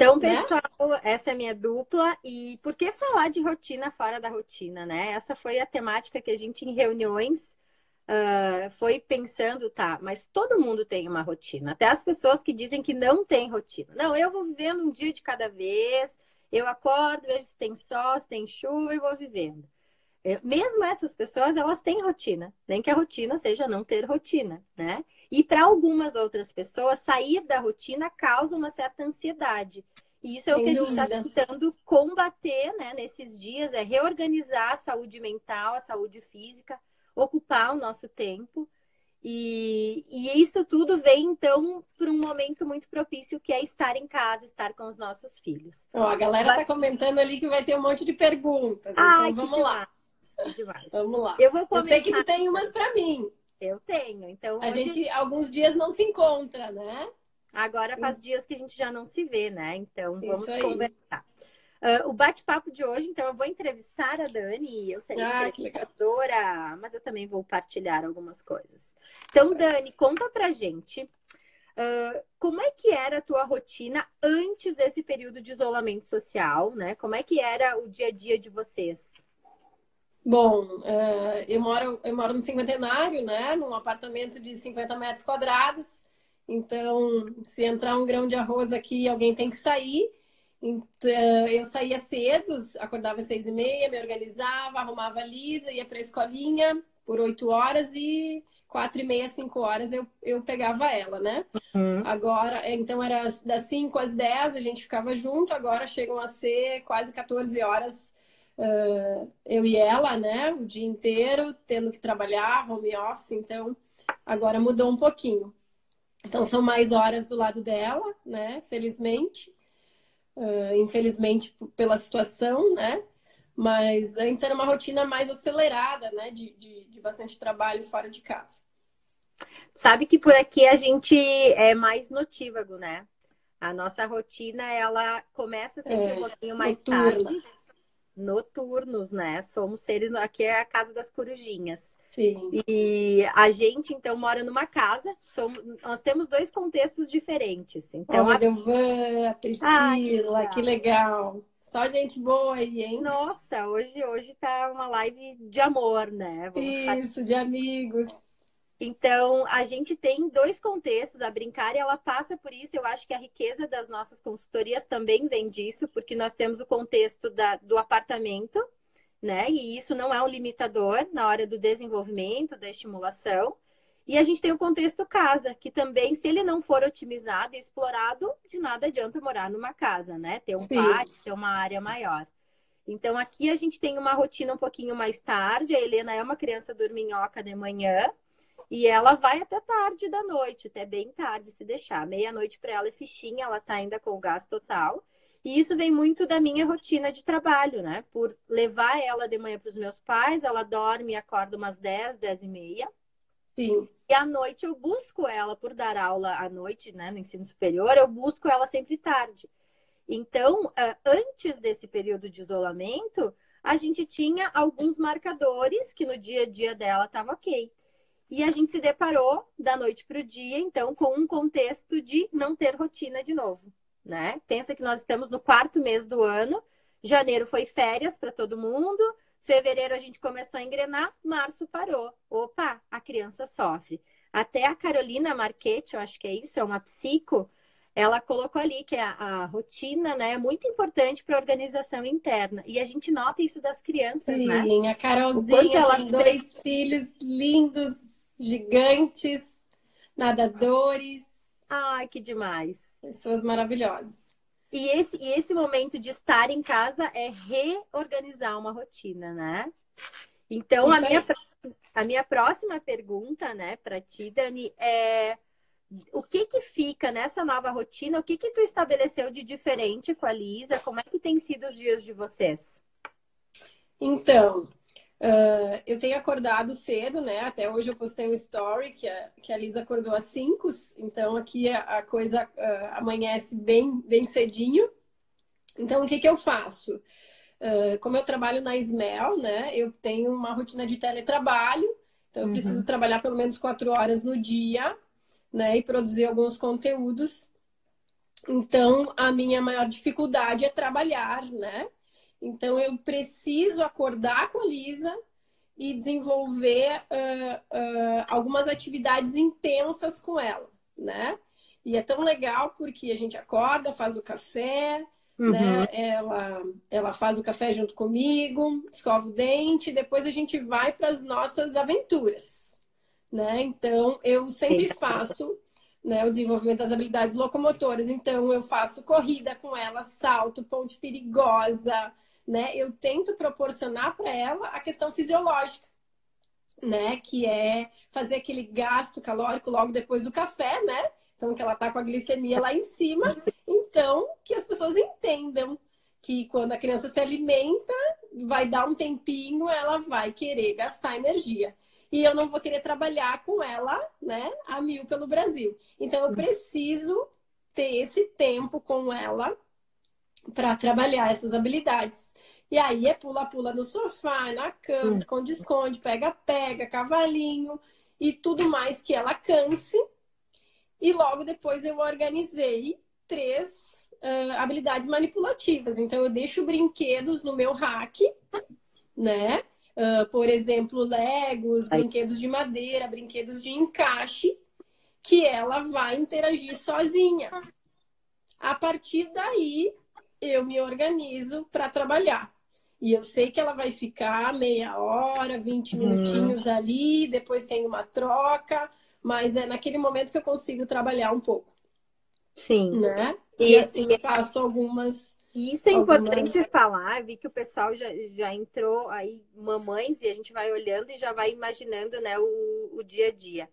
Então, né? pessoal, né? essa é a minha dupla. E por que falar de rotina fora da rotina, né? Essa foi a temática que a gente, em reuniões, uh, foi pensando, tá, mas todo mundo tem uma rotina. Até as pessoas que dizem que não tem rotina. Não, eu vou vivendo um dia de cada vez. Eu acordo, vejo se tem sol, se tem chuva e vou vivendo. É, mesmo essas pessoas, elas têm rotina. Nem que a rotina seja não ter rotina, né? E para algumas outras pessoas, sair da rotina causa uma certa ansiedade. E isso é Sem o que dúvida. a gente está tentando combater né, nesses dias, é reorganizar a saúde mental, a saúde física, ocupar o nosso tempo. E, e isso tudo vem, então, para um momento muito propício, que é estar em casa, estar com os nossos filhos. Ó, a galera está comentando ali que vai ter um monte de perguntas. Ai, então vamos lá. Demais. Vamos lá. Eu, vou começar... Eu sei que tu tem umas para mim. Eu tenho. Então, a hoje... gente alguns dias não se encontra, né? Agora faz dias que a gente já não se vê, né? Então vamos conversar. Uh, o bate-papo de hoje, então, eu vou entrevistar a Dani, eu serei ah, entrevistadora, mas eu também vou partilhar algumas coisas. Então, Dani, conta pra gente uh, como é que era a tua rotina antes desse período de isolamento social, né? Como é que era o dia a dia de vocês? Bom, uh, eu, moro, eu moro no cinquentenário, né? Num apartamento de 50 metros quadrados. Então, se entrar um grão de arroz aqui, alguém tem que sair. Então, eu saía cedo, acordava às seis e meia, me organizava, arrumava a Lisa, ia para a escolinha por oito horas e quatro e meia, cinco horas eu, eu pegava ela, né? Uhum. Agora, então era das cinco às dez, a gente ficava junto, agora chegam a ser quase 14 horas uh, eu e ela, né? O dia inteiro, tendo que trabalhar, home office, então agora mudou um pouquinho. Então são mais horas do lado dela, né? Felizmente. Uh, infelizmente pela situação, né? Mas antes era uma rotina mais acelerada, né? De, de, de bastante trabalho fora de casa. Sabe que por aqui a gente é mais notívago, né? A nossa rotina, ela começa sempre é, um pouquinho mais noturna. tarde noturnos, né? Somos seres. Aqui é a casa das corujinhas. Sim. E a gente, então, mora numa casa. Somos, nós temos dois contextos diferentes. Então, oh, a Delvan, a Priscila, que legal. Só gente boa aí, hein? Nossa, hoje, hoje tá uma live de amor, né? Vamos Isso, de amigos. Então, a gente tem dois contextos. A Brincar, ela passa por isso. Eu acho que a riqueza das nossas consultorias também vem disso, porque nós temos o contexto da, do apartamento, né? E isso não é um limitador na hora do desenvolvimento, da estimulação. E a gente tem o contexto casa, que também, se ele não for otimizado e explorado, de nada adianta morar numa casa, né? Ter um Sim. pátio, ter uma área maior. Então, aqui a gente tem uma rotina um pouquinho mais tarde. A Helena é uma criança dorminhoca de manhã. E ela vai até tarde da noite, até bem tarde, se deixar. Meia-noite para ela é fichinha, ela tá ainda com o gás total. E isso vem muito da minha rotina de trabalho, né? Por levar ela de manhã para os meus pais, ela dorme e acorda umas 10, 10 e meia. Sim. E à noite eu busco ela por dar aula à noite, né? No ensino superior, eu busco ela sempre tarde. Então, antes desse período de isolamento, a gente tinha alguns marcadores que no dia a dia dela estava ok. E a gente se deparou da noite para o dia, então, com um contexto de não ter rotina de novo, né? Pensa que nós estamos no quarto mês do ano, janeiro foi férias para todo mundo, fevereiro a gente começou a engrenar, março parou. Opa, a criança sofre. Até a Carolina Marchetti, eu acho que é isso, é uma psico, ela colocou ali que a, a rotina né, é muito importante para a organização interna. E a gente nota isso das crianças, Sim, né? Sim, a Carolzinha tem dois filhos lindos, gigantes, nadadores. Ai, que demais. Pessoas maravilhosas. E esse, e esse momento de estar em casa é reorganizar uma rotina, né? Então, a minha, a minha próxima pergunta, né, para ti, Dani, é o que que fica nessa nova rotina? O que que tu estabeleceu de diferente com a Lisa? Como é que tem sido os dias de vocês? Então, Uh, eu tenho acordado cedo, né? Até hoje eu postei um story que a, que a Lisa acordou às 5, então aqui a, a coisa uh, amanhece bem, bem cedinho. Então, o que, que eu faço? Uh, como eu trabalho na Smell, né? Eu tenho uma rotina de teletrabalho, então eu uhum. preciso trabalhar pelo menos quatro horas no dia, né? E produzir alguns conteúdos Então, a minha maior dificuldade é trabalhar, né? Então, eu preciso acordar com a Lisa e desenvolver uh, uh, algumas atividades intensas com ela, né? E é tão legal porque a gente acorda, faz o café, uhum. né? Ela, ela faz o café junto comigo, escova o dente, depois a gente vai para as nossas aventuras, né? Então, eu sempre faço né, o desenvolvimento das habilidades locomotoras. Então, eu faço corrida com ela, salto, ponte perigosa, né? Eu tento proporcionar para ela a questão fisiológica, né? Que é fazer aquele gasto calórico logo depois do café, né? Então, que ela tá com a glicemia lá em cima. Então, que as pessoas entendam que quando a criança se alimenta, vai dar um tempinho, ela vai querer gastar energia e eu não vou querer trabalhar com ela, né, a mil pelo Brasil. Então eu preciso ter esse tempo com ela para trabalhar essas habilidades. E aí é pula-pula no sofá, na cama, esconde-esconde, pega-pega, cavalinho e tudo mais que ela canse. E logo depois eu organizei três uh, habilidades manipulativas. Então eu deixo brinquedos no meu rack, né? Uh, por exemplo, Legos, brinquedos de madeira, brinquedos de encaixe, que ela vai interagir sozinha. A partir daí, eu me organizo para trabalhar. E eu sei que ela vai ficar meia hora, 20 uhum. minutinhos hum. ali, depois tem uma troca, mas é naquele momento que eu consigo trabalhar um pouco. Sim. Né? E, e assim faço algumas isso é importante Algumas... falar, vi que o pessoal já, já entrou aí, mamães, e a gente vai olhando e já vai imaginando né, o, o dia a dia.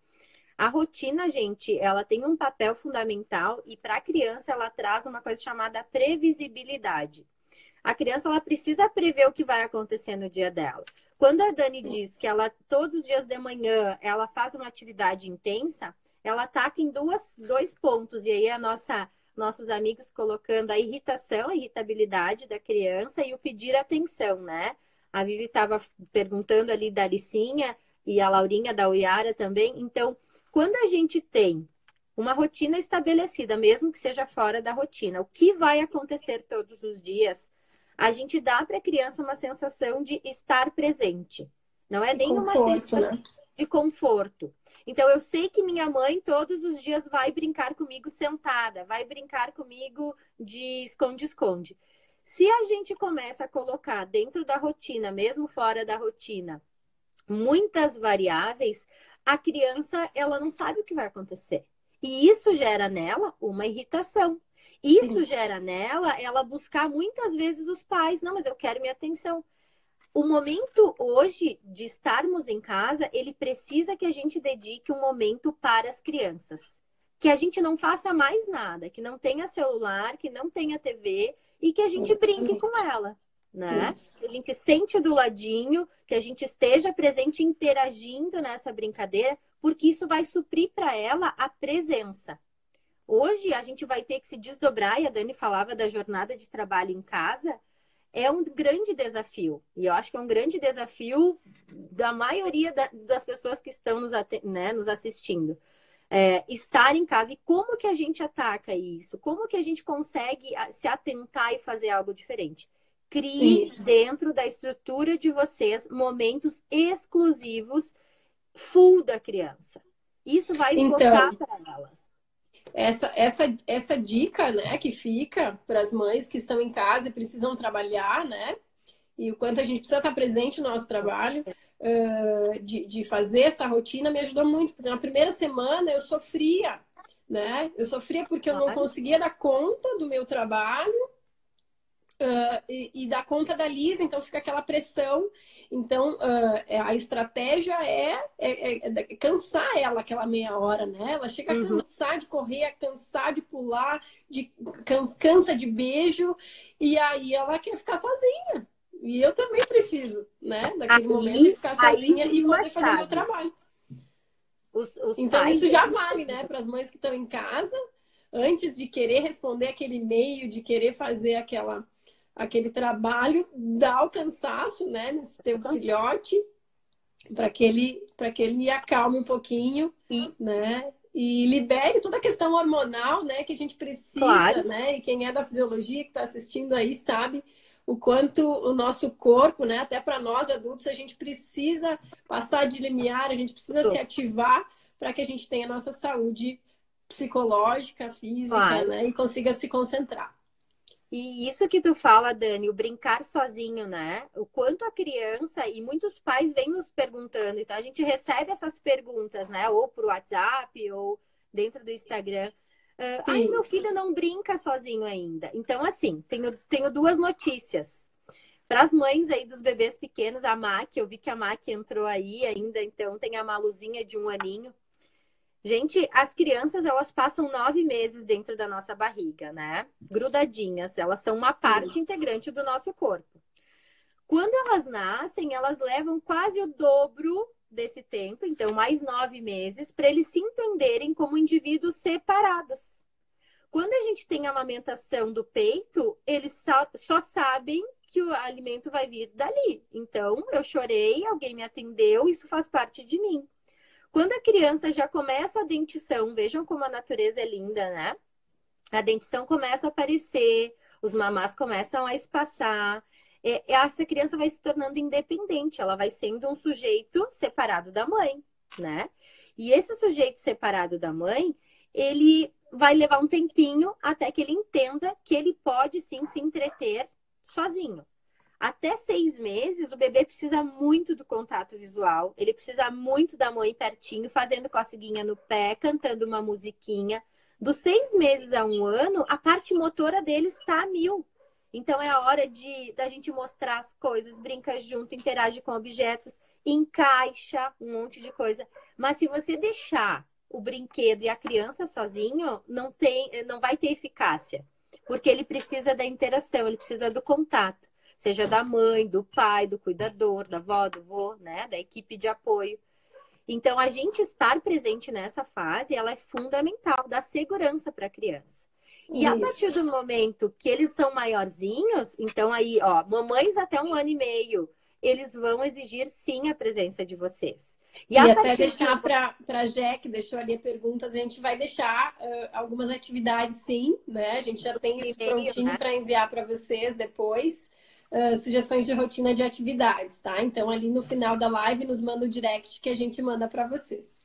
A rotina, gente, ela tem um papel fundamental e para a criança ela traz uma coisa chamada previsibilidade. A criança ela precisa prever o que vai acontecer no dia dela. Quando a Dani diz que ela todos os dias de manhã ela faz uma atividade intensa, ela ataca em duas, dois pontos e aí a nossa nossos amigos colocando a irritação, a irritabilidade da criança e o pedir atenção, né? A Vivi estava perguntando ali da Licinha e a Laurinha da Uiara também. Então, quando a gente tem uma rotina estabelecida, mesmo que seja fora da rotina, o que vai acontecer todos os dias, a gente dá para a criança uma sensação de estar presente. Não é nem uma sensação né? de conforto. Então, eu sei que minha mãe todos os dias vai brincar comigo sentada, vai brincar comigo de esconde-esconde. Se a gente começa a colocar dentro da rotina, mesmo fora da rotina, muitas variáveis, a criança ela não sabe o que vai acontecer. E isso gera nela uma irritação. Isso Sim. gera nela ela buscar muitas vezes os pais, não, mas eu quero minha atenção o momento hoje de estarmos em casa, ele precisa que a gente dedique um momento para as crianças. Que a gente não faça mais nada, que não tenha celular, que não tenha TV e que a gente brinque com ela, né? Que a gente sente do ladinho, que a gente esteja presente interagindo nessa brincadeira, porque isso vai suprir para ela a presença. Hoje a gente vai ter que se desdobrar, e a Dani falava da jornada de trabalho em casa, é um grande desafio. E eu acho que é um grande desafio da maioria da, das pessoas que estão nos, né, nos assistindo. É, estar em casa e como que a gente ataca isso? Como que a gente consegue se atentar e fazer algo diferente? Crie isso. dentro da estrutura de vocês momentos exclusivos full da criança. Isso vai esgotar então, para elas essa, essa, essa dica, né, que fica para as mães que estão em casa e precisam trabalhar, né? E o quanto a gente precisa estar presente no nosso trabalho, uh, de, de fazer essa rotina, me ajudou muito. Porque na primeira semana eu sofria, né? Eu sofria porque eu não conseguia dar conta do meu trabalho Uh, e, e dar conta da Lisa, então fica aquela pressão. Então, uh, a estratégia é, é, é, cansar ela aquela meia hora, né? Ela chega uhum. a cansar de correr, a cansar de pular, de, cansa de beijo, e aí ela quer ficar sozinha. E eu também preciso, né? Naquele aí, momento, de ficar sozinha e poder fazer o meu trabalho. Os, os então, isso já vale, né? Para as mães que estão em casa, antes de querer responder aquele e-mail, de querer fazer aquela aquele trabalho, dá o cansaço, né, nesse teu filhote, para que ele para que ele acalme um pouquinho, e, né? e libere toda a questão hormonal, né, que a gente precisa, claro. né? E quem é da fisiologia que está assistindo aí sabe o quanto o nosso corpo, né, até para nós adultos, a gente precisa passar de limiar, a gente precisa se ativar para que a gente tenha a nossa saúde psicológica, física, claro. né, e consiga se concentrar. E isso que tu fala, Dani, o brincar sozinho, né? O quanto a criança e muitos pais vêm nos perguntando, então a gente recebe essas perguntas, né? Ou por WhatsApp ou dentro do Instagram. Uh, Ai, meu filho não brinca sozinho ainda. Então, assim, tenho, tenho duas notícias. Para as mães aí dos bebês pequenos, a Mac, eu vi que a Mac entrou aí ainda, então tem a Maluzinha de um aninho. Gente, as crianças, elas passam nove meses dentro da nossa barriga, né? Grudadinhas. Elas são uma parte integrante do nosso corpo. Quando elas nascem, elas levam quase o dobro desse tempo, então mais nove meses, para eles se entenderem como indivíduos separados. Quando a gente tem a amamentação do peito, eles só, só sabem que o alimento vai vir dali. Então, eu chorei, alguém me atendeu, isso faz parte de mim. Quando a criança já começa a dentição, vejam como a natureza é linda, né? A dentição começa a aparecer, os mamás começam a espaçar. É, essa criança vai se tornando independente, ela vai sendo um sujeito separado da mãe, né? E esse sujeito separado da mãe, ele vai levar um tempinho até que ele entenda que ele pode sim se entreter sozinho. Até seis meses, o bebê precisa muito do contato visual, ele precisa muito da mãe pertinho, fazendo coceguinha no pé, cantando uma musiquinha. Dos seis meses a um ano, a parte motora dele está a mil. Então é a hora de da gente mostrar as coisas, brinca junto, interage com objetos, encaixa um monte de coisa. Mas se você deixar o brinquedo e a criança sozinho, não tem, não vai ter eficácia, porque ele precisa da interação, ele precisa do contato seja da mãe, do pai, do cuidador, da avó, do vô, né, da equipe de apoio. Então, a gente estar presente nessa fase, ela é fundamental, dá segurança para a criança. E Isso. a partir do momento que eles são maiorzinhos, então aí, ó, mamães até um ano e meio, eles vão exigir sim a presença de vocês. E, e até deixar de... para a Jé, que deixou ali perguntas, a gente vai deixar uh, algumas atividades sim, né? A gente já tem isso prontinho né? para enviar para vocês depois uh, sugestões de rotina de atividades, tá? Então, ali no final da live, nos manda o direct que a gente manda para vocês.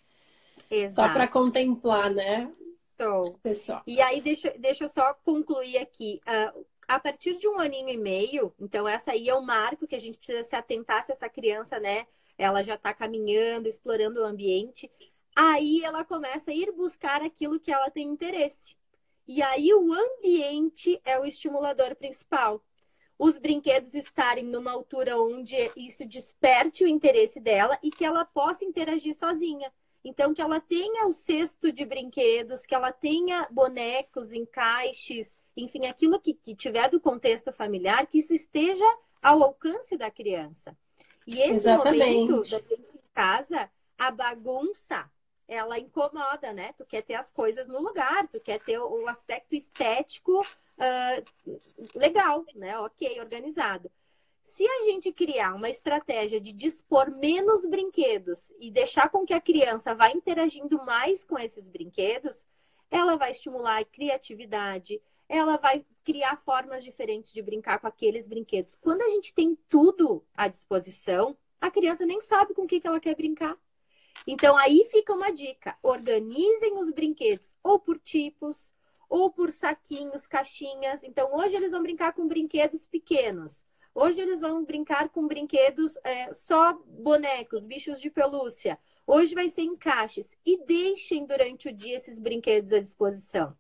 Exato. Só para contemplar, né? Tô. Pessoal. E aí, deixa, deixa eu só concluir aqui. Uh, a partir de um aninho e meio, então essa aí é o marco que a gente precisa se atentar se essa criança, né, ela já está caminhando, explorando o ambiente. Aí ela começa a ir buscar aquilo que ela tem interesse. E aí o ambiente é o estimulador principal os brinquedos estarem numa altura onde isso desperte o interesse dela e que ela possa interagir sozinha. Então, que ela tenha o cesto de brinquedos, que ela tenha bonecos, encaixes, enfim, aquilo que, que tiver do contexto familiar, que isso esteja ao alcance da criança. E esse Exatamente. momento da em casa, a bagunça, ela incomoda, né? Tu quer ter as coisas no lugar, tu quer ter o aspecto estético uh, legal, né? Ok, organizado. Se a gente criar uma estratégia de dispor menos brinquedos e deixar com que a criança vá interagindo mais com esses brinquedos, ela vai estimular a criatividade, ela vai criar formas diferentes de brincar com aqueles brinquedos. Quando a gente tem tudo à disposição, a criança nem sabe com o que ela quer brincar. Então aí fica uma dica: organizem os brinquedos ou por tipos, ou por saquinhos, caixinhas. Então, hoje eles vão brincar com brinquedos pequenos. Hoje eles vão brincar com brinquedos é, só bonecos, bichos de pelúcia. Hoje vai ser em caixas. E deixem durante o dia esses brinquedos à disposição.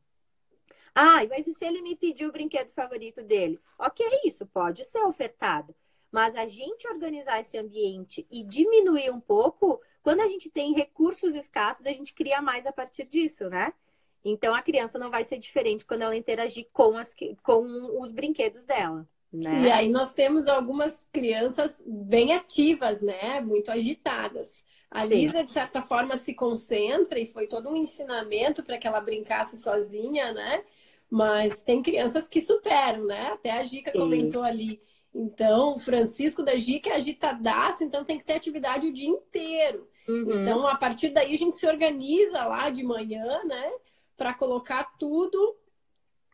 Ah, mas e se ele me pedir o brinquedo favorito dele? Ok, isso pode ser ofertado. Mas a gente organizar esse ambiente e diminuir um pouco, quando a gente tem recursos escassos, a gente cria mais a partir disso, né? Então a criança não vai ser diferente quando ela interagir com, as, com os brinquedos dela. Né? E aí nós temos algumas crianças bem ativas, né? Muito agitadas. A Lisa, de certa forma, se concentra e foi todo um ensinamento para que ela brincasse sozinha, né? Mas tem crianças que superam, né? Até a Gica Sim. comentou ali. Então, o Francisco da Gica é agitadaço, então tem que ter atividade o dia inteiro. Uhum. Então, a partir daí, a gente se organiza lá de manhã, né? Para colocar tudo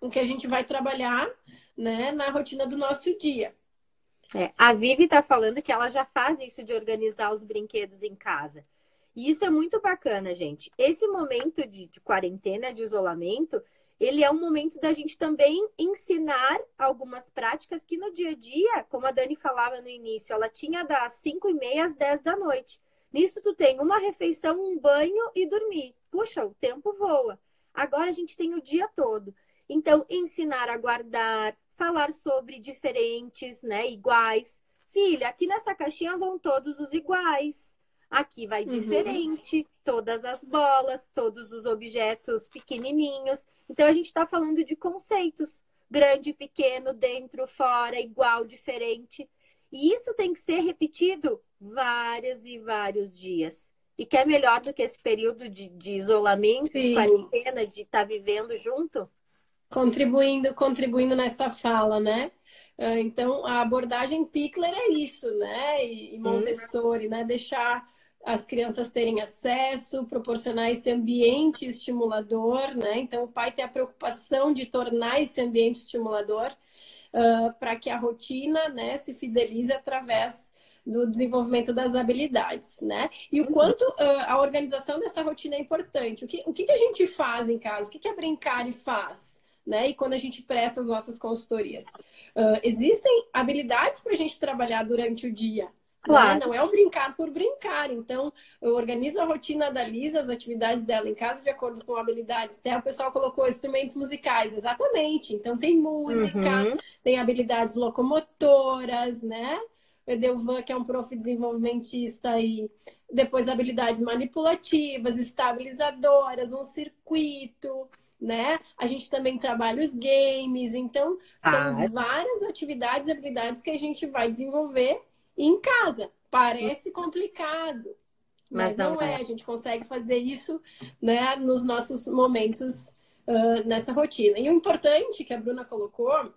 o que a gente vai trabalhar, né? Na rotina do nosso dia. É, a Vivi está falando que ela já faz isso de organizar os brinquedos em casa. E isso é muito bacana, gente. Esse momento de, de quarentena, de isolamento, ele é um momento da gente também ensinar algumas práticas que no dia a dia, como a Dani falava no início, ela tinha das 5 e meia às 10 da noite. Nisso tu tem uma refeição, um banho e dormir. Puxa, o tempo voa. Agora a gente tem o dia todo. Então, ensinar a guardar, falar sobre diferentes, né, iguais. Filha, aqui nessa caixinha vão todos os iguais. Aqui vai uhum. diferente, todas as bolas, todos os objetos pequenininhos. Então a gente está falando de conceitos: grande, pequeno, dentro, fora, igual, diferente. E isso tem que ser repetido vários e vários dias. E que é melhor do que esse período de, de isolamento, Sim. de quarentena, de estar tá vivendo junto? Contribuindo, contribuindo nessa fala, né? Ah, então, a abordagem Pickler é isso, né? E Montessori, né? Deixar as crianças terem acesso, proporcionar esse ambiente estimulador, né? Então, o pai tem a preocupação de tornar esse ambiente estimulador uh, para que a rotina, né, se fidelize através do desenvolvimento das habilidades, né? E o quanto uh, a organização dessa rotina é importante. O que, o que, que a gente faz em casa? O que, que a Brincare faz? Né? E quando a gente presta as nossas consultorias. Uh, existem habilidades para a gente trabalhar durante o dia. Claro. Né? Não é o brincar por brincar. Então, eu organizo a rotina da Lisa, as atividades dela em casa, de acordo com habilidades. Até o pessoal colocou instrumentos musicais, exatamente. Então, tem música, uhum. tem habilidades locomotoras, né? Edelvan, que é um prof desenvolvimentista, e depois habilidades manipulativas, estabilizadoras, um circuito, né? A gente também trabalha os games, então são ah. várias atividades e habilidades que a gente vai desenvolver em casa. Parece complicado, mas, mas não, não é. é. A gente consegue fazer isso né, nos nossos momentos uh, nessa rotina. E o importante que a Bruna colocou,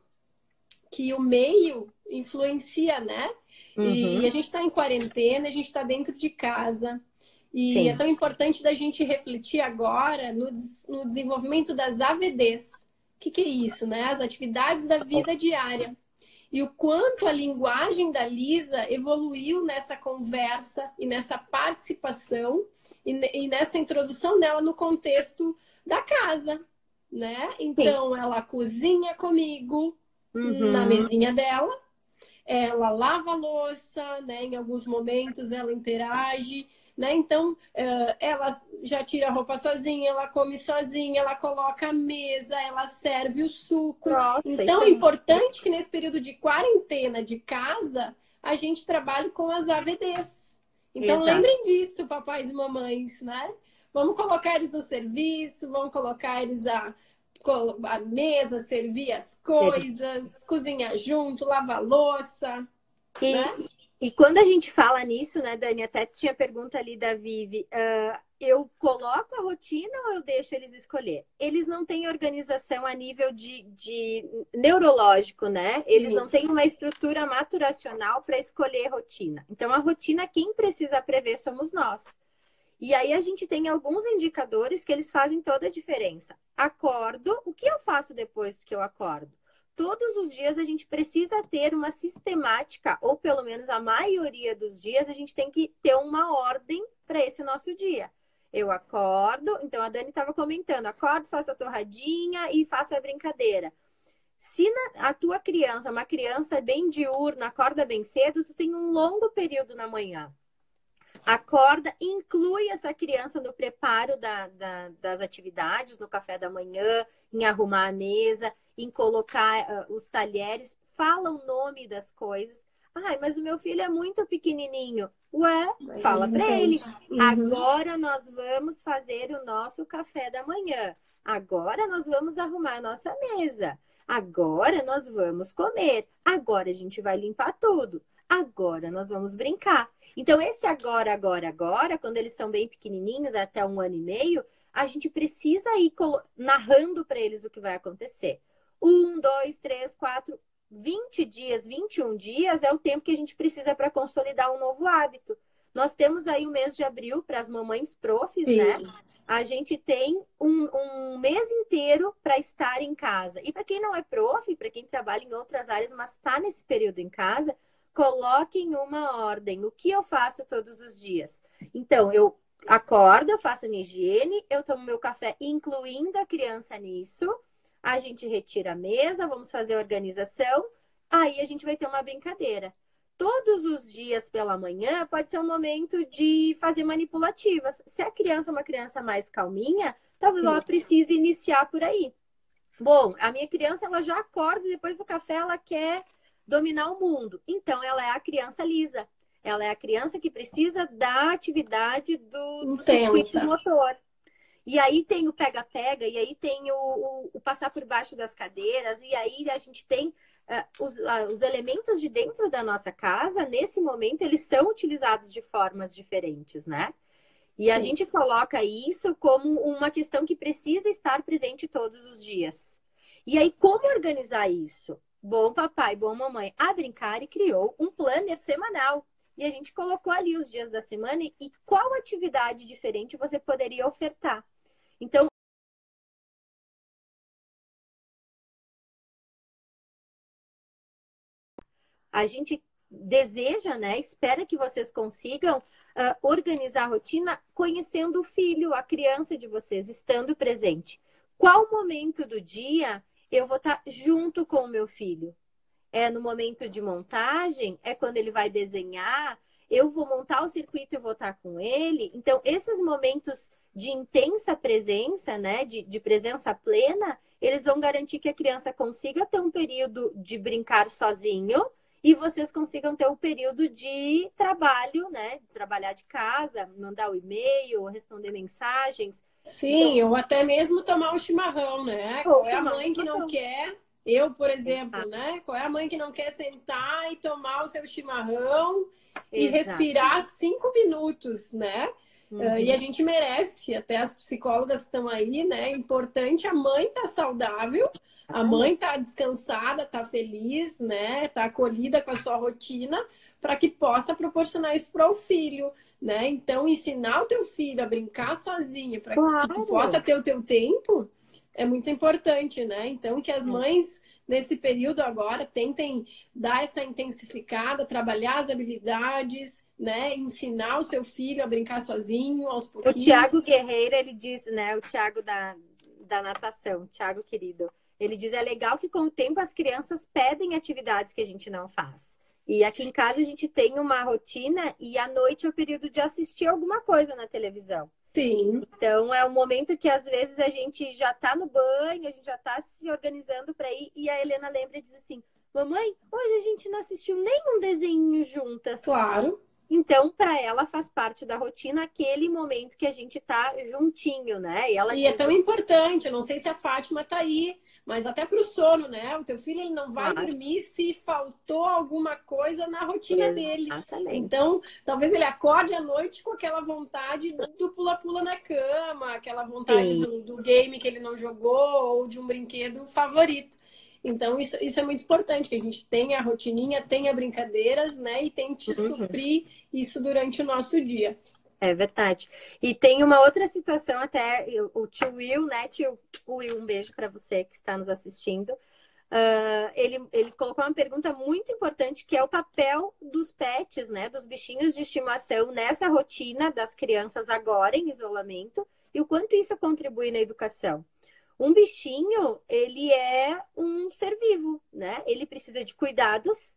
que o meio influencia, né? Uhum. E, a gente está em quarentena, a gente está dentro de casa. E Sim. é tão importante da gente refletir agora no, no desenvolvimento das AVDs. O que, que é isso, né? As atividades da vida diária e o quanto a linguagem da Lisa evoluiu nessa conversa e nessa participação e, e nessa introdução dela no contexto da casa, né? Então, Sim. ela cozinha comigo uhum. na mesinha dela, ela lava a louça, né? Em alguns momentos ela interage né? Então, eh, ela já tira a roupa sozinha, ela come sozinha, ela coloca a mesa, ela serve o suco. Nossa, então, é importante que nesse período de quarentena de casa, a gente trabalhe com as AVDs. Então, Exato. lembrem disso, papais e mamães, né? Vamos colocar eles no serviço, vamos colocar eles a, a mesa, servir as coisas, cozinhar junto, lavar louça. E, né? E quando a gente fala nisso, né, Dani, até tinha pergunta ali da Vivi, uh, eu coloco a rotina ou eu deixo eles escolher? Eles não têm organização a nível de, de neurológico, né? Eles Sim. não têm uma estrutura maturacional para escolher rotina. Então, a rotina, quem precisa prever somos nós. E aí a gente tem alguns indicadores que eles fazem toda a diferença. Acordo, o que eu faço depois que eu acordo? todos os dias a gente precisa ter uma sistemática, ou pelo menos a maioria dos dias, a gente tem que ter uma ordem para esse nosso dia. Eu acordo, então a Dani estava comentando, acordo, faço a torradinha e faço a brincadeira. Se na, a tua criança, uma criança bem diurna, acorda bem cedo, tu tem um longo período na manhã. Acorda, inclui essa criança no preparo da, da, das atividades, no café da manhã, em arrumar a mesa, em colocar uh, os talheres, fala o nome das coisas. Ai, mas o meu filho é muito pequenininho. Ué, mas fala para ele. Uhum. Agora nós vamos fazer o nosso café da manhã. Agora nós vamos arrumar a nossa mesa. Agora nós vamos comer. Agora a gente vai limpar tudo. Agora nós vamos brincar. Então, esse agora, agora, agora, quando eles são bem pequenininhos, até um ano e meio, a gente precisa ir narrando para eles o que vai acontecer um, dois, três, quatro, 20 dias, 21 dias é o tempo que a gente precisa para consolidar um novo hábito. Nós temos aí o mês de abril para as mamães profs, Sim. né? A gente tem um, um mês inteiro para estar em casa. E para quem não é prof, para quem trabalha em outras áreas, mas está nesse período em casa, coloquem uma ordem. O que eu faço todos os dias? Então, eu acordo, eu faço a minha higiene, eu tomo meu café, incluindo a criança nisso. A gente retira a mesa, vamos fazer a organização. Aí a gente vai ter uma brincadeira todos os dias pela manhã pode ser um momento de fazer manipulativas. Se a criança é uma criança mais calminha, talvez ela precise iniciar por aí. Bom, a minha criança ela já acorda e depois do café ela quer dominar o mundo. Então ela é a criança lisa. Ela é a criança que precisa da atividade do, do circuito motor. E aí tem o pega-pega, e aí tem o, o, o, passar por baixo das cadeiras, e aí a gente tem uh, os, uh, os elementos de dentro da nossa casa, nesse momento, eles são utilizados de formas diferentes, né? E Sim. a gente coloca isso como uma questão que precisa estar presente todos os dias. E aí, como organizar isso? Bom papai, bom mamãe, a brincar e criou um planner semanal. E a gente colocou ali os dias da semana e qual atividade diferente você poderia ofertar. Então, a gente deseja, né? Espera que vocês consigam uh, organizar a rotina conhecendo o filho, a criança de vocês, estando presente. Qual momento do dia eu vou estar junto com o meu filho? É no momento de montagem? É quando ele vai desenhar? Eu vou montar o circuito e vou estar com ele? Então, esses momentos de intensa presença, né? De, de presença plena, eles vão garantir que a criança consiga ter um período de brincar sozinho e vocês consigam ter o um período de trabalho, né? Trabalhar de casa, mandar o e-mail, responder mensagens. Sim, então... ou até mesmo tomar um chimarrão, né? Qual é a mãe que não quer? Eu, por exemplo, né? Qual é a mãe que não quer sentar e tomar o seu chimarrão e Exato. respirar cinco minutos, né? Uhum. Uh, e a gente merece, até as psicólogas estão aí, né? É importante a mãe estar tá saudável, a mãe tá descansada, tá feliz, né? Tá acolhida com a sua rotina para que possa proporcionar isso para o filho, né? Então, ensinar o teu filho a brincar sozinho para claro. que tu possa ter o teu tempo é muito importante, né? Então, que as mães nesse período agora tentem dar essa intensificada, trabalhar as habilidades, né? Ensinar o seu filho a brincar sozinho aos pouquinhos. O Tiago Guerreiro, ele diz, né? O Tiago da, da natação, Tiago querido ele diz: é legal que com o tempo as crianças pedem atividades que a gente não faz. E aqui em casa a gente tem uma rotina e à noite é o período de assistir alguma coisa na televisão. Sim. Então é um momento que às vezes a gente já tá no banho, a gente já tá se organizando para ir e a Helena lembra e diz assim: "Mamãe, hoje a gente não assistiu nenhum desenho juntas". Claro. Então, para ela faz parte da rotina aquele momento que a gente tá juntinho, né? E, ela e é diz... é tão importante, eu não sei se a Fátima tá aí, mas até para o sono, né? O teu filho ele não vai dormir se faltou alguma coisa na rotina Exatamente. dele. Então, talvez ele acorde à noite com aquela vontade do pula-pula na cama, aquela vontade do, do game que ele não jogou ou de um brinquedo favorito. Então, isso, isso é muito importante, que a gente tenha a rotininha, tenha brincadeiras, né? E tente uhum. suprir isso durante o nosso dia. É verdade. E tem uma outra situação até, o tio Will, né, tio Will, um beijo para você que está nos assistindo. Uh, ele, ele colocou uma pergunta muito importante que é o papel dos pets, né, dos bichinhos de estimação nessa rotina das crianças agora em isolamento e o quanto isso contribui na educação. Um bichinho, ele é um ser vivo, né? Ele precisa de cuidados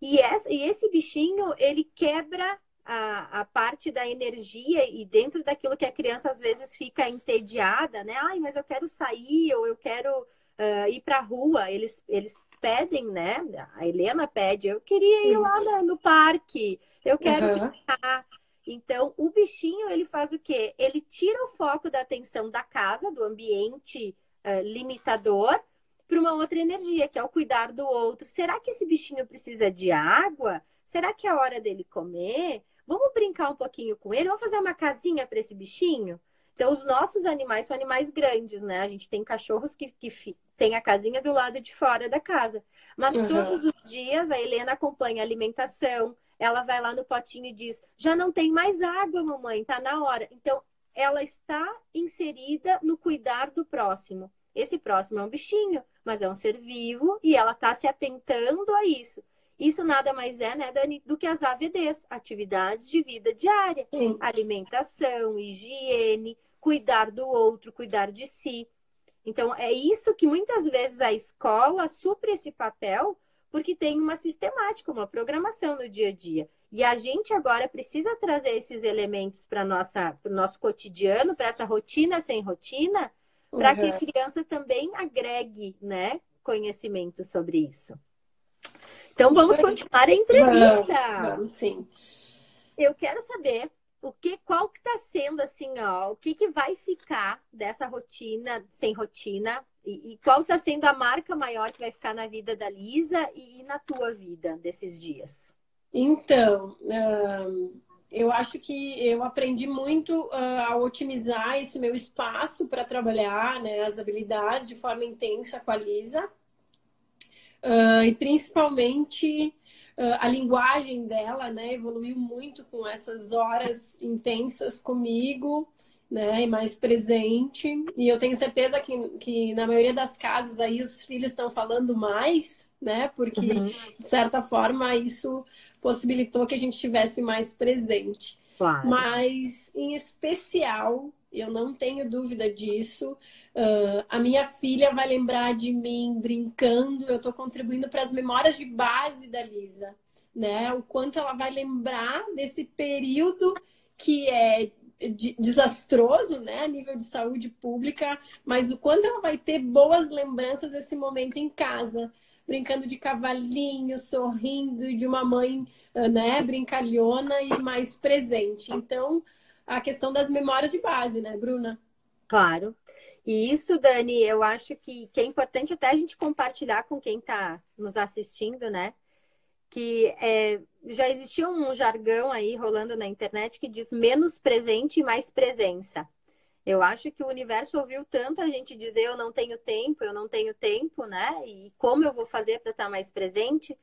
e, esse bichinho, ele quebra a, a parte da energia e dentro daquilo que a criança às vezes fica entediada, né? Ai, mas eu quero sair ou eu quero uh, ir para a rua. Eles, eles pedem, né? A Helena pede, eu queria ir lá no, no parque, eu quero uhum. brincar. Então, o bichinho, ele faz o quê? Ele tira o foco da atenção da casa, do ambiente uh, limitador, para uma outra energia, que é o cuidar do outro. Será que esse bichinho precisa de água? Será que é hora dele comer? Vamos brincar um pouquinho com ele? Vamos fazer uma casinha para esse bichinho? Então, os nossos animais são animais grandes, né? A gente tem cachorros que, que tem a casinha do lado de fora da casa. Mas uhum. todos os dias a Helena acompanha a alimentação, ela vai lá no potinho e diz: já não tem mais água, mamãe, tá na hora. Então, ela está inserida no cuidar do próximo. Esse próximo é um bichinho, mas é um ser vivo e ela está se atentando a isso. Isso nada mais é, né, Dani, do que as AVDs, atividades de vida diária, Sim. alimentação, higiene, cuidar do outro, cuidar de si. Então, é isso que muitas vezes a escola supre esse papel, porque tem uma sistemática, uma programação no dia a dia. E a gente agora precisa trazer esses elementos para o nosso cotidiano, para essa rotina sem rotina, para uhum. que a criança também agregue né, conhecimento sobre isso. Então vamos continuar a entrevista. Vamos, vamos, sim. Eu quero saber o que, qual que está sendo assim, ó, o que, que vai ficar dessa rotina sem rotina e, e qual está sendo a marca maior que vai ficar na vida da Lisa e, e na tua vida desses dias? Então, eu acho que eu aprendi muito uh, a otimizar esse meu espaço para trabalhar né, as habilidades de forma intensa com a Lisa. Uh, e principalmente uh, a linguagem dela né, evoluiu muito com essas horas intensas comigo, né, e mais presente. E eu tenho certeza que, que na maioria das casas aí os filhos estão falando mais, né, porque uhum. de certa forma isso possibilitou que a gente estivesse mais presente. Claro. Mas, em especial, eu não tenho dúvida disso. Uh, a minha filha vai lembrar de mim brincando, eu estou contribuindo para as memórias de base da Lisa, né? O quanto ela vai lembrar desse período que é desastroso, né, a nível de saúde pública, mas o quanto ela vai ter boas lembranças desse momento em casa, brincando de cavalinho, sorrindo de uma mãe, ah, né, brincalhona e mais presente. Então, a questão das memórias de base, né, Bruna? Claro. E isso, Dani, eu acho que, que é importante até a gente compartilhar com quem está nos assistindo, né? Que é, já existia um jargão aí rolando na internet que diz menos presente e mais presença. Eu acho que o universo ouviu tanto a gente dizer eu não tenho tempo, eu não tenho tempo, né? E como eu vou fazer para estar tá mais presente,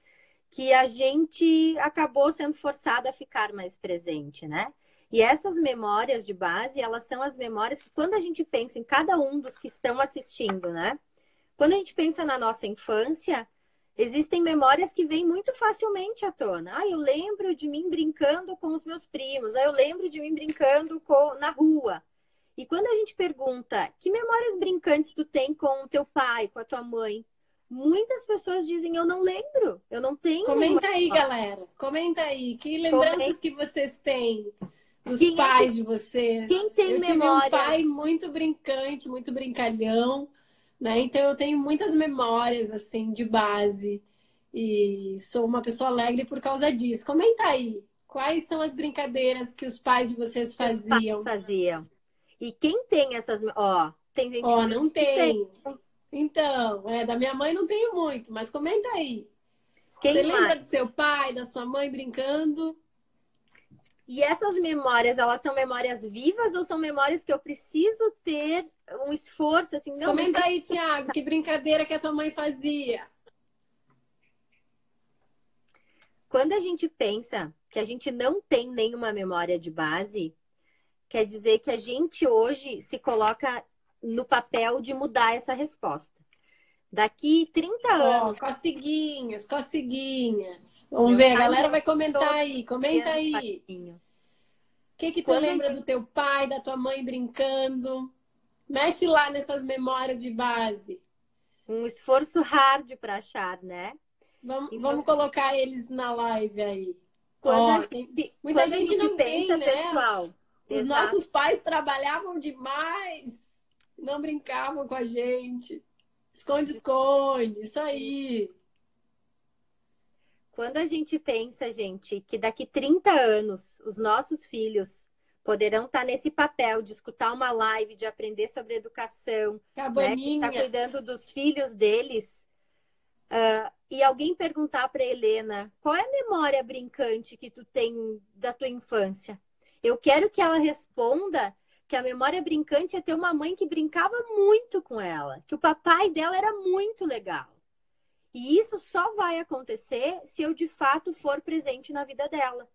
que a gente acabou sendo forçada a ficar mais presente, né? E essas memórias de base, elas são as memórias que, quando a gente pensa em cada um dos que estão assistindo, né? Quando a gente pensa na nossa infância, existem memórias que vêm muito facilmente à tona. Ah, eu lembro de mim brincando com os meus primos. Ah, eu lembro de mim brincando com... na rua. E quando a gente pergunta que memórias brincantes tu tem com o teu pai, com a tua mãe, muitas pessoas dizem eu não lembro, eu não tenho. Comenta aí, galera. Comenta aí. Que lembranças Comenta. que vocês têm? Dos quem pais é de vocês. Quem tem eu memória? tive um pai muito brincante, muito brincalhão, né? Então eu tenho muitas memórias assim de base e sou uma pessoa alegre por causa disso. Comenta aí, quais são as brincadeiras que os pais de vocês faziam? Os pais faziam. E quem tem essas, ó, tem gente Ó, não tem. tem. Então, é, da minha mãe não tenho muito, mas comenta aí. Quem Você mais? lembra do seu pai, da sua mãe brincando? E essas memórias, elas são memórias vivas ou são memórias que eu preciso ter um esforço assim? Não, Comenta mas... aí, Tiago, que brincadeira que a tua mãe fazia. Quando a gente pensa que a gente não tem nenhuma memória de base, quer dizer que a gente hoje se coloca no papel de mudar essa resposta. Daqui 30 oh, anos. Coceguinhas, coceguinhas. Vamos ver, a galera vai comentar aí. Comenta aí. O que, que tu Quando lembra gente... do teu pai, da tua mãe brincando? Mexe lá nessas memórias de base. Um esforço hard para achar, né? Vamos, então... vamos colocar eles na live aí. Quando oh, gente, muita gente, gente, não pensa, tem, né? pessoal. Os Exato. nossos pais trabalhavam demais, não brincavam com a gente. Esconde, esconde, isso aí. Quando a gente pensa, gente, que daqui 30 anos os nossos filhos poderão estar nesse papel de escutar uma live, de aprender sobre educação, né, que está cuidando dos filhos deles, uh, e alguém perguntar para Helena qual é a memória brincante que tu tem da tua infância, eu quero que ela responda que a memória brincante é ter uma mãe que brincava muito com ela, que o papai dela era muito legal. E isso só vai acontecer se eu de fato for presente na vida dela.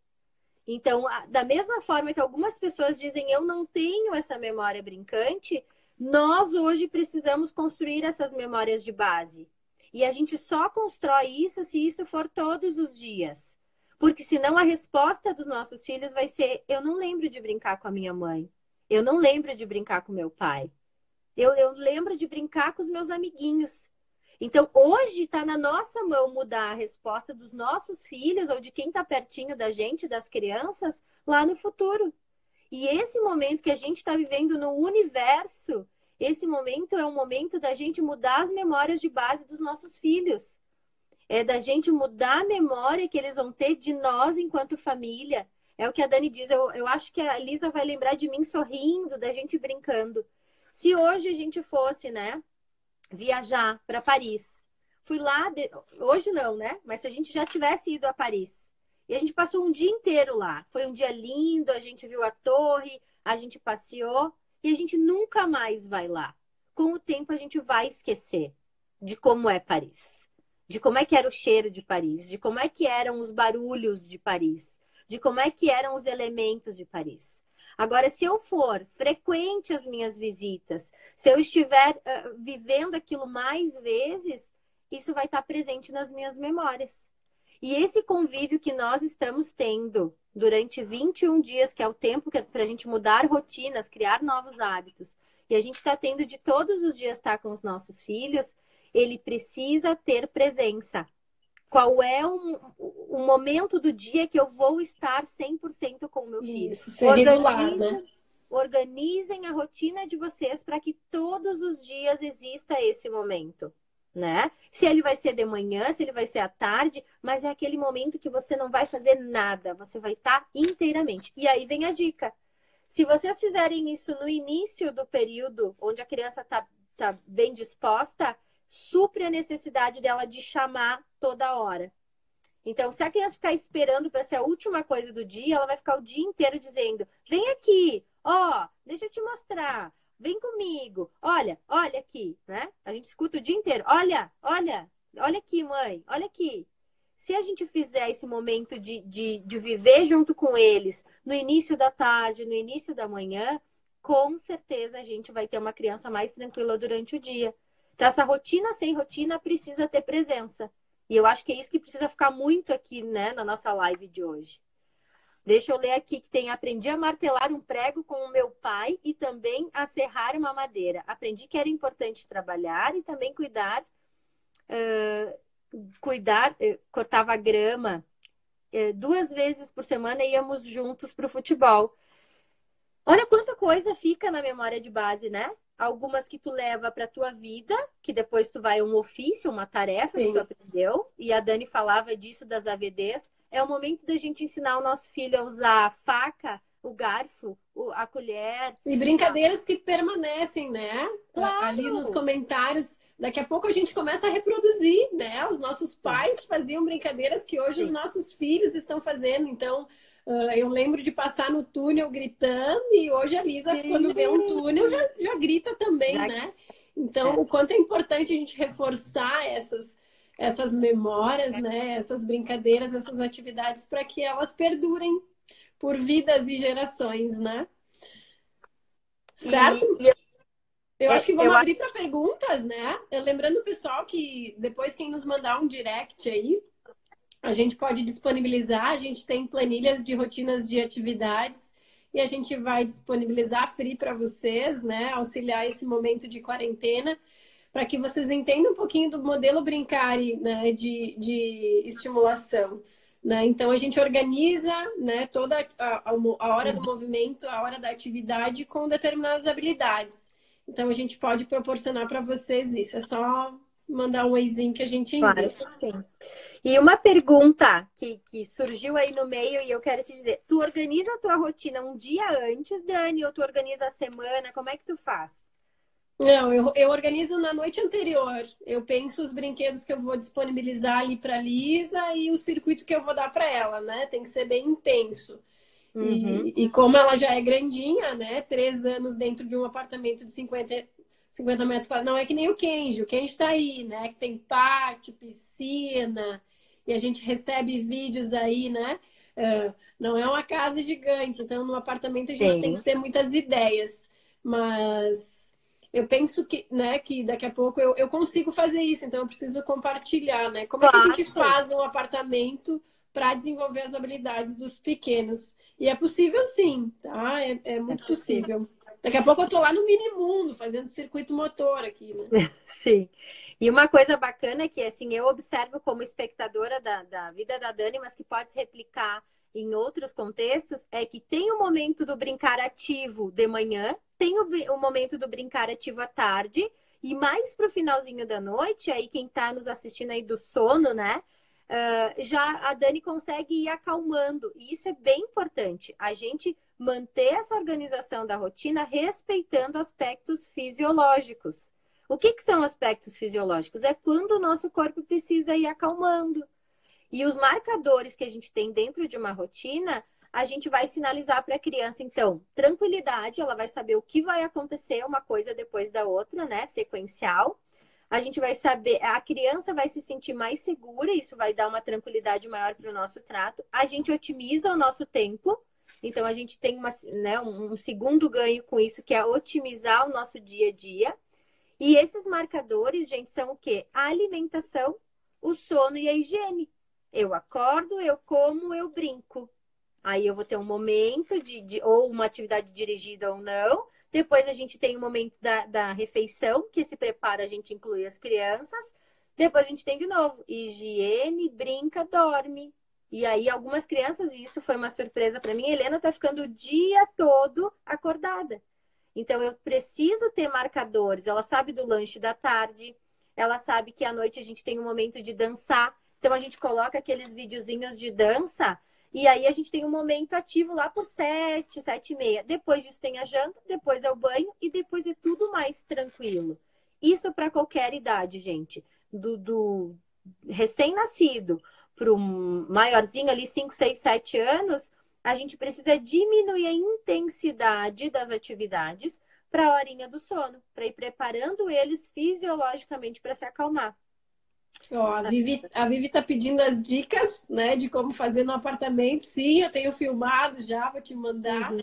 Então, da mesma forma que algumas pessoas dizem eu não tenho essa memória brincante, nós hoje precisamos construir essas memórias de base. E a gente só constrói isso se isso for todos os dias. Porque senão a resposta dos nossos filhos vai ser: eu não lembro de brincar com a minha mãe. Eu não lembro de brincar com meu pai. Eu, eu lembro de brincar com os meus amiguinhos. Então, hoje está na nossa mão mudar a resposta dos nossos filhos ou de quem está pertinho da gente, das crianças, lá no futuro. E esse momento que a gente está vivendo no universo, esse momento é um momento da gente mudar as memórias de base dos nossos filhos. É da gente mudar a memória que eles vão ter de nós enquanto família. É o que a Dani diz. Eu, eu acho que a Lisa vai lembrar de mim sorrindo, da gente brincando. Se hoje a gente fosse, né, viajar para Paris, fui lá, de... hoje não, né? Mas se a gente já tivesse ido a Paris e a gente passou um dia inteiro lá, foi um dia lindo, a gente viu a torre, a gente passeou e a gente nunca mais vai lá. Com o tempo a gente vai esquecer de como é Paris, de como é que era o cheiro de Paris, de como é que eram os barulhos de Paris, de como é que eram os elementos de Paris. Agora, se eu for frequente as minhas visitas, se eu estiver uh, vivendo aquilo mais vezes, isso vai estar presente nas minhas memórias. E esse convívio que nós estamos tendo durante 21 dias, que é o tempo para a gente mudar rotinas, criar novos hábitos, e a gente está tendo de todos os dias estar com os nossos filhos, ele precisa ter presença qual é o, o, momento do dia que eu vou estar 100% com o meu filho. Isso, ser regular, né? Organizem a rotina de vocês para que todos os dias exista esse momento. Né? Se ele vai ser de manhã, se ele vai ser à tarde, mas é aquele momento que você não vai fazer nada, você vai estar tá inteiramente. E aí vem a dica. Se vocês fizerem isso no início do período, onde a criança está tá bem disposta, supre a necessidade dela de chamar toda hora. Então, se a criança ficar esperando para ser a última coisa do dia, ela vai ficar o dia inteiro dizendo: vem aqui, ó, deixa eu te mostrar, vem comigo, olha, olha aqui, né? A gente escuta o dia inteiro: olha, olha, olha aqui, mãe, olha aqui. Se a gente fizer esse momento de, de, de viver junto com eles no início da tarde, no início da manhã, com certeza a gente vai ter uma criança mais tranquila durante o dia. Então, essa rotina sem rotina precisa ter presença. E eu acho que é isso que precisa ficar muito aqui, né, na nossa live de hoje. Deixa eu ler aqui que tem aprendi a martelar um prego com o meu pai e também a serrar uma madeira. Aprendi que era importante trabalhar e também cuidar, uh, cuidar, uh, cortava grama. Uh, duas vezes por semana íamos juntos para o futebol. Olha quanta coisa fica na memória de base, né? Algumas que tu leva para tua vida, que depois tu vai um ofício, uma tarefa Sim. que tu aprendeu, e a Dani falava disso das AVDs. É o momento da gente ensinar o nosso filho a usar a faca, o garfo, a colher. E brincadeiras que permanecem, né? Claro. Ali nos comentários. Daqui a pouco a gente começa a reproduzir, né? Os nossos pais faziam brincadeiras que hoje Sim. os nossos filhos estão fazendo. Então, Uh, eu lembro de passar no túnel gritando e hoje a Lisa, Sim. quando vê um túnel, já, já grita também, já... né? Então, é. o quanto é importante a gente reforçar essas, essas memórias, né? Essas brincadeiras, essas atividades para que elas perdurem por vidas e gerações, né? Certo? E... Eu acho que vamos abrir para perguntas, né? Lembrando o pessoal que depois quem nos mandar um direct aí, a gente pode disponibilizar, a gente tem planilhas de rotinas de atividades e a gente vai disponibilizar free para vocês, né? Auxiliar esse momento de quarentena, para que vocês entendam um pouquinho do modelo Brincare né, de, de estimulação. Né? Então a gente organiza né, toda a, a hora do movimento, a hora da atividade com determinadas habilidades. Então a gente pode proporcionar para vocês isso. É só mandar um oizinho que a gente envia. Claro sim. E uma pergunta que, que surgiu aí no meio e eu quero te dizer, tu organiza a tua rotina um dia antes, Dani, ou tu organiza a semana? Como é que tu faz? Não, eu, eu organizo na noite anterior. Eu penso os brinquedos que eu vou disponibilizar ali para Lisa e o circuito que eu vou dar para ela, né? Tem que ser bem intenso. Uhum. E, e, como ela já é grandinha, né? Três anos dentro de um apartamento de 50, 50 metros quadrados. Não é que nem o Kenji. O Kenji tá aí, né? Que tem pátio, piscina piscina, e a gente recebe vídeos aí, né? Uh, não é uma casa gigante, então no apartamento a gente Sim. tem que ter muitas ideias. Mas eu penso que, né, que daqui a pouco eu, eu consigo fazer isso, então eu preciso compartilhar, né? Como claro. é que a gente faz um apartamento para desenvolver as habilidades dos pequenos? E é possível sim, tá? É, é muito é possível. possível. Daqui a pouco eu tô lá no mini mundo fazendo circuito motor aqui, né? Sim. E uma coisa bacana que, assim, eu observo como espectadora da, da vida da Dani, mas que pode se replicar em outros contextos, é que tem o momento do brincar ativo de manhã, tem o, o momento do brincar ativo à tarde, e mais pro finalzinho da noite, aí quem tá nos assistindo aí do sono, né? Uh, já a Dani consegue ir acalmando. E isso é bem importante. A gente manter essa organização da rotina respeitando aspectos fisiológicos. O que, que são aspectos fisiológicos? É quando o nosso corpo precisa ir acalmando. E os marcadores que a gente tem dentro de uma rotina, a gente vai sinalizar para a criança, então, tranquilidade, ela vai saber o que vai acontecer uma coisa depois da outra, né? Sequencial. A gente vai saber, a criança vai se sentir mais segura, isso vai dar uma tranquilidade maior para o nosso trato. A gente otimiza o nosso tempo, então a gente tem uma, né, um segundo ganho com isso, que é otimizar o nosso dia a dia. E esses marcadores, gente, são o quê? A alimentação, o sono e a higiene. Eu acordo, eu como, eu brinco. Aí eu vou ter um momento de, de ou uma atividade dirigida ou não. Depois a gente tem o momento da, da refeição, que se prepara, a gente inclui as crianças. Depois a gente tem de novo higiene, brinca, dorme. E aí algumas crianças, e isso foi uma surpresa para mim, Helena tá ficando o dia todo acordada. Então, eu preciso ter marcadores. Ela sabe do lanche da tarde, ela sabe que à noite a gente tem um momento de dançar. Então, a gente coloca aqueles videozinhos de dança e aí a gente tem um momento ativo lá por sete, sete e meia. Depois disso tem a janta, depois é o banho e depois é tudo mais tranquilo. Isso para qualquer idade, gente. Do, do recém-nascido para o maiorzinho ali, 5, 6, 7 anos, a gente precisa diminuir a intensidade das atividades para a horinha do sono, para ir preparando eles fisiologicamente para se acalmar. Ó, a Vivi, a Vivi tá pedindo as dicas, né, de como fazer no apartamento. Sim, eu tenho filmado já, vou te mandar. Uhum.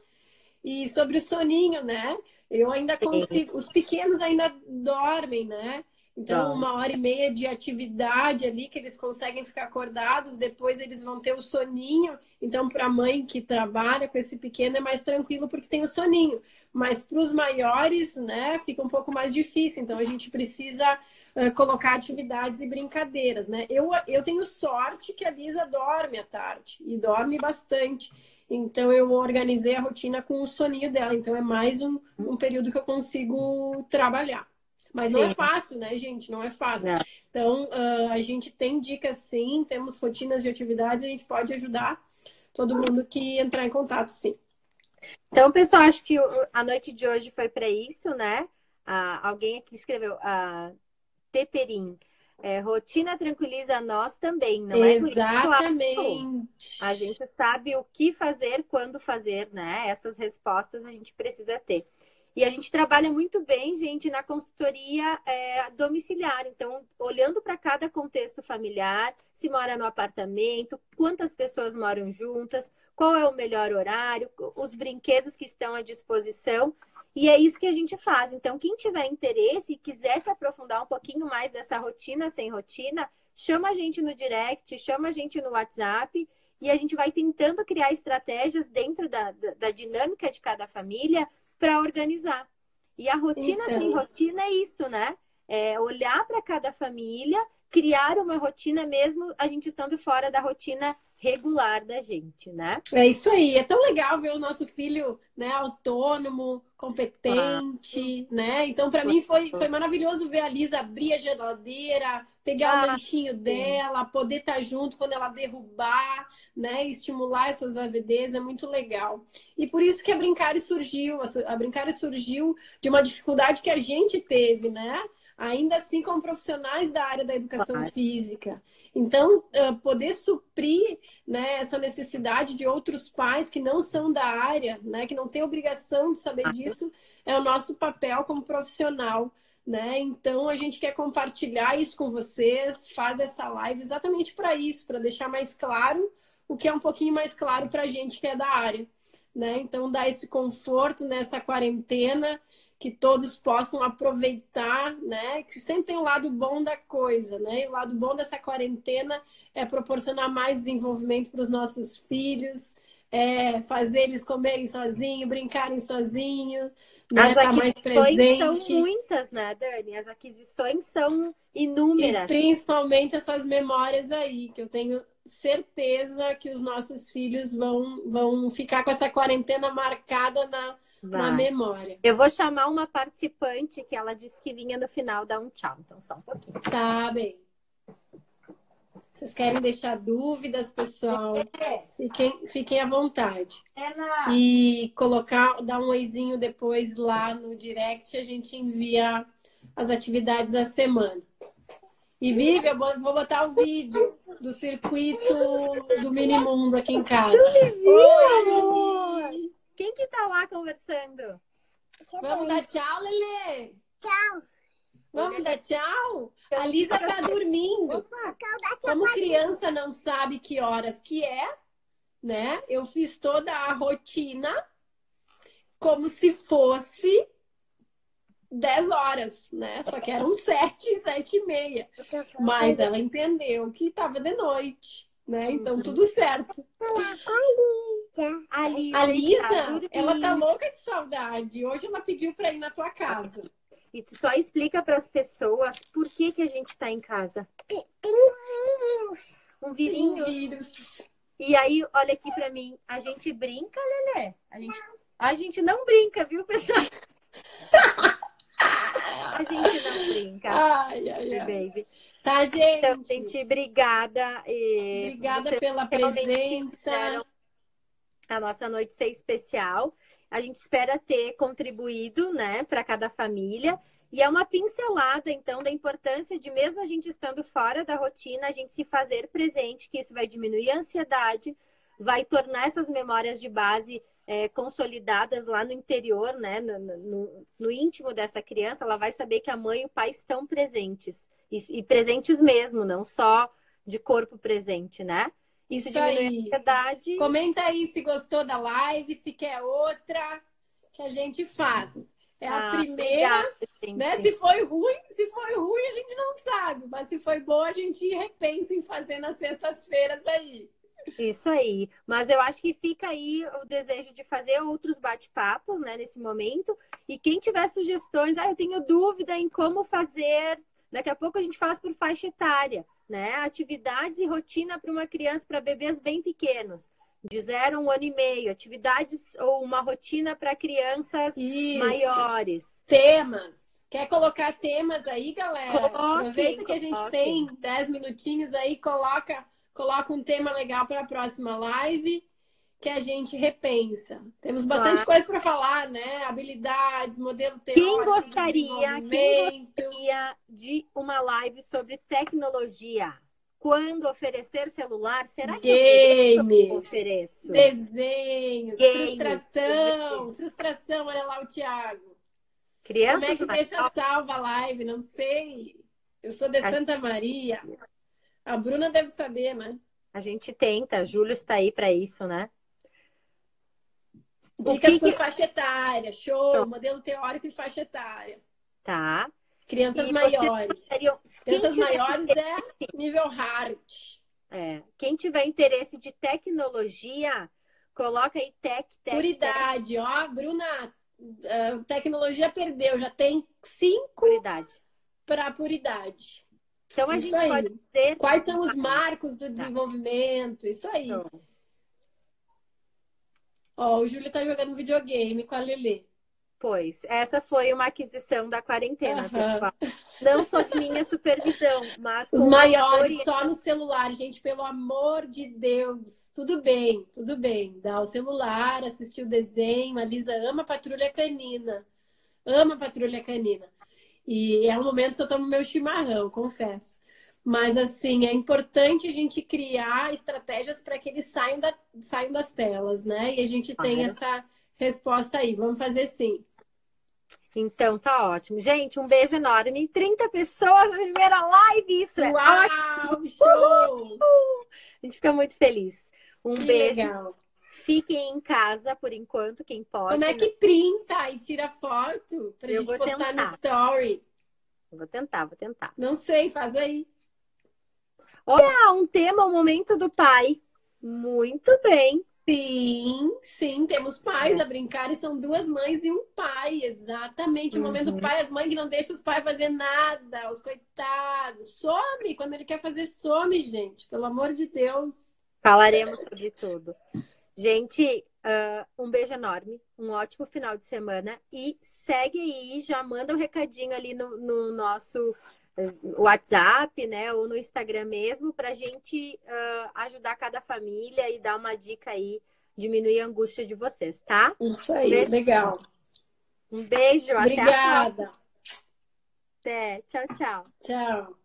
E sobre o soninho, né? Eu ainda consigo. Os pequenos ainda dormem, né? Então, tá. uma hora e meia de atividade ali que eles conseguem ficar acordados, depois eles vão ter o soninho. Então, para a mãe que trabalha com esse pequeno é mais tranquilo porque tem o soninho. Mas para os maiores, né, fica um pouco mais difícil. Então, a gente precisa uh, colocar atividades e brincadeiras, né? Eu, eu tenho sorte que a Lisa dorme à tarde e dorme bastante. Então, eu organizei a rotina com o soninho dela. Então, é mais um, um período que eu consigo trabalhar. Mas sim. não é fácil, né, gente? Não é fácil. Não. Então, uh, a gente tem dicas sim, temos rotinas de atividades, a gente pode ajudar todo mundo que entrar em contato, sim. Então, pessoal, acho que a noite de hoje foi para isso, né? Ah, alguém aqui escreveu, ah, Teperim. É, rotina tranquiliza nós também, não é? Exatamente. A gente sabe o que fazer, quando fazer, né? Essas respostas a gente precisa ter. E a gente trabalha muito bem, gente, na consultoria é, domiciliar. Então, olhando para cada contexto familiar, se mora no apartamento, quantas pessoas moram juntas, qual é o melhor horário, os brinquedos que estão à disposição. E é isso que a gente faz. Então, quem tiver interesse e quiser se aprofundar um pouquinho mais dessa rotina sem rotina, chama a gente no direct, chama a gente no WhatsApp e a gente vai tentando criar estratégias dentro da, da, da dinâmica de cada família para organizar. E a rotina então... sem rotina é isso, né? É olhar para cada família, criar uma rotina mesmo a gente estando fora da rotina regular da gente, né? É isso aí. É tão legal ver o nosso filho, né, autônomo, competente, ah. né? Então, para mim foi, foi maravilhoso ver a Lisa abrir a geladeira, pegar ah, o lanchinho dela, poder estar tá junto quando ela derrubar, né? Estimular essas AVDs é muito legal. E por isso que a Brincares surgiu. A Brincares surgiu de uma dificuldade que a gente teve, né? Ainda assim como profissionais da área da educação física. Então, poder suprir né, essa necessidade de outros pais que não são da área, né, que não têm obrigação de saber disso, é o nosso papel como profissional né? Então a gente quer compartilhar isso com vocês, faz essa live exatamente para isso, para deixar mais claro o que é um pouquinho mais claro para a gente que é da área, né? Então dar esse conforto nessa quarentena, que todos possam aproveitar, né? Que sempre tem o um lado bom da coisa, né? E o lado bom dessa quarentena é proporcionar mais desenvolvimento para os nossos filhos, é fazer eles comerem sozinhos, brincarem sozinhos, né? As tá mais presente. são muitas, né, Dani? As aquisições são inúmeras. E principalmente essas memórias aí, que eu tenho certeza que os nossos filhos vão, vão ficar com essa quarentena marcada na, na memória. Eu vou chamar uma participante que ela disse que vinha no final dar um tchau, então só um pouquinho. Tá bem. Vocês querem deixar dúvidas, pessoal? É. Fiquem, fiquem à vontade. É. E colocar, dar um oizinho depois lá no direct, a gente envia as atividades da semana. E Vivi, eu vou botar o vídeo do circuito do Mini Mundo aqui em casa. Oi, amor! Quem que tá lá conversando? Vamos dar tchau, Lelê? Tchau. Vamos dar tchau? A Lisa tá dormindo. Como criança não sabe que horas que é, né? Eu fiz toda a rotina como se fosse 10 horas, né? Só que eram 7, 7 e meia. Mas ela entendeu que estava de noite, né? Então tudo certo. A Lisa, a Lisa ela tá louca de saudade. Hoje ela pediu para ir na tua casa. E tu só explica para as pessoas por que, que a gente está em casa. Tem um vírus. Um vírus. Um vírus. E aí, olha aqui para mim. A gente brinca, Lelê? A gente, a gente não brinca, viu, pessoal? a gente não brinca. Ai, ai, ai. Baby. Tá, gente? Então, gente, obrigada. Obrigada pela presença. A nossa noite ser especial. A gente espera ter contribuído, né, para cada família. E é uma pincelada, então, da importância de, mesmo a gente estando fora da rotina, a gente se fazer presente, que isso vai diminuir a ansiedade, vai tornar essas memórias de base é, consolidadas lá no interior, né, no, no, no, íntimo dessa criança. Ela vai saber que a mãe e o pai estão presentes. E, e presentes mesmo, não só de corpo presente, né? Isso, Isso diminui aí. a ansiedade. Comenta aí se gostou da live, se quer outra que a gente faz. É a ah, primeira, obrigada, né? Se foi ruim, se foi ruim, a gente não sabe. Mas se foi boa, a gente repensa em fazer nas sextas-feiras aí. Isso aí. Mas eu acho que fica aí o desejo de fazer outros bate-papos, né, nesse momento. E quem tiver sugestões, ah, eu tenho dúvida em como fazer. Daqui a pouco a gente faz por faixa etária né? Atividades e rotina para uma criança, para bebês bem pequenos, de zero a um ano e meio. Atividades ou uma rotina para crianças Isso. maiores. Temas. Quer colocar temas aí, galera? Coloque, Aproveita que a gente tem 10 minutinhos aí, coloca, coloca um tema legal para a próxima live que a gente repensa. Temos bastante claro. coisa para falar, né? Habilidades, modelo teórico. Quem gostaria, quem gostaria de uma live sobre tecnologia? Quando oferecer celular, será que Games, eu ofereço? Desenhos, Games, frustração, frustração, olha lá o Thiago. Crianças Como é que deixa salva a live? Não sei. Eu sou de Santa Maria. A Bruna deve saber, né? A gente tenta, Júlio está aí para isso, né? Dicas que por que... faixa etária, show, então, modelo teórico e faixa etária. Tá. Crianças e maiores. Crianças maiores é nível hard. É. Quem tiver interesse de tecnologia, coloca aí tech, tech. Puridade, tech. ó, Bruna, tecnologia perdeu, já tem cinco. Puridade. Para puridade. Então a isso gente aí. pode dizer. Quais são os marcos do tá. desenvolvimento? Isso aí. Então, Ó, o Júlio tá jogando videogame com a Lelê. Pois, essa foi uma aquisição da quarentena, uhum. Não só de minha supervisão, mas os maiores só no celular, gente, pelo amor de Deus. Tudo bem, tudo bem. Dá o celular, assistir o desenho. A Lisa ama Patrulha Canina. Ama Patrulha Canina. E é um momento que eu tomo meu chimarrão, confesso. Mas, assim, é importante a gente criar estratégias para que eles saiam, da, saiam das telas, né? E a gente tem ah, é? essa resposta aí. Vamos fazer sim. Então tá ótimo. Gente, um beijo enorme. 30 pessoas na primeira live, isso é Uau, ótimo. show! A gente fica muito feliz. Um Que beijo. legal. Fiquem em casa por enquanto, quem pode. Como é que printa e tira foto pra Eu gente vou postar no tentar. story? Vou tentar, vou tentar. Não sei, faz aí. Olha, um tema, o momento do pai. Muito bem. Sim, sim, temos pais a brincar e são duas mães e um pai, exatamente. O momento do Uhum. pai, as mães que não deixam os pais fazer nada, os coitados. Some, quando ele quer fazer, some, gente, pelo amor de Deus. Falaremos sobre tudo. Gente, ah, um beijo enorme, um ótimo final de semana e segue aí, já manda um recadinho ali no, no nosso WhatsApp, né, ou no Instagram mesmo, pra gente ah, ajudar cada família e dar uma dica aí, diminuir a angústia de vocês, tá? Isso aí, Beijo. legal. Um beijo, até a próxima. Obrigada. Até. Tchau, tchau. Tchau.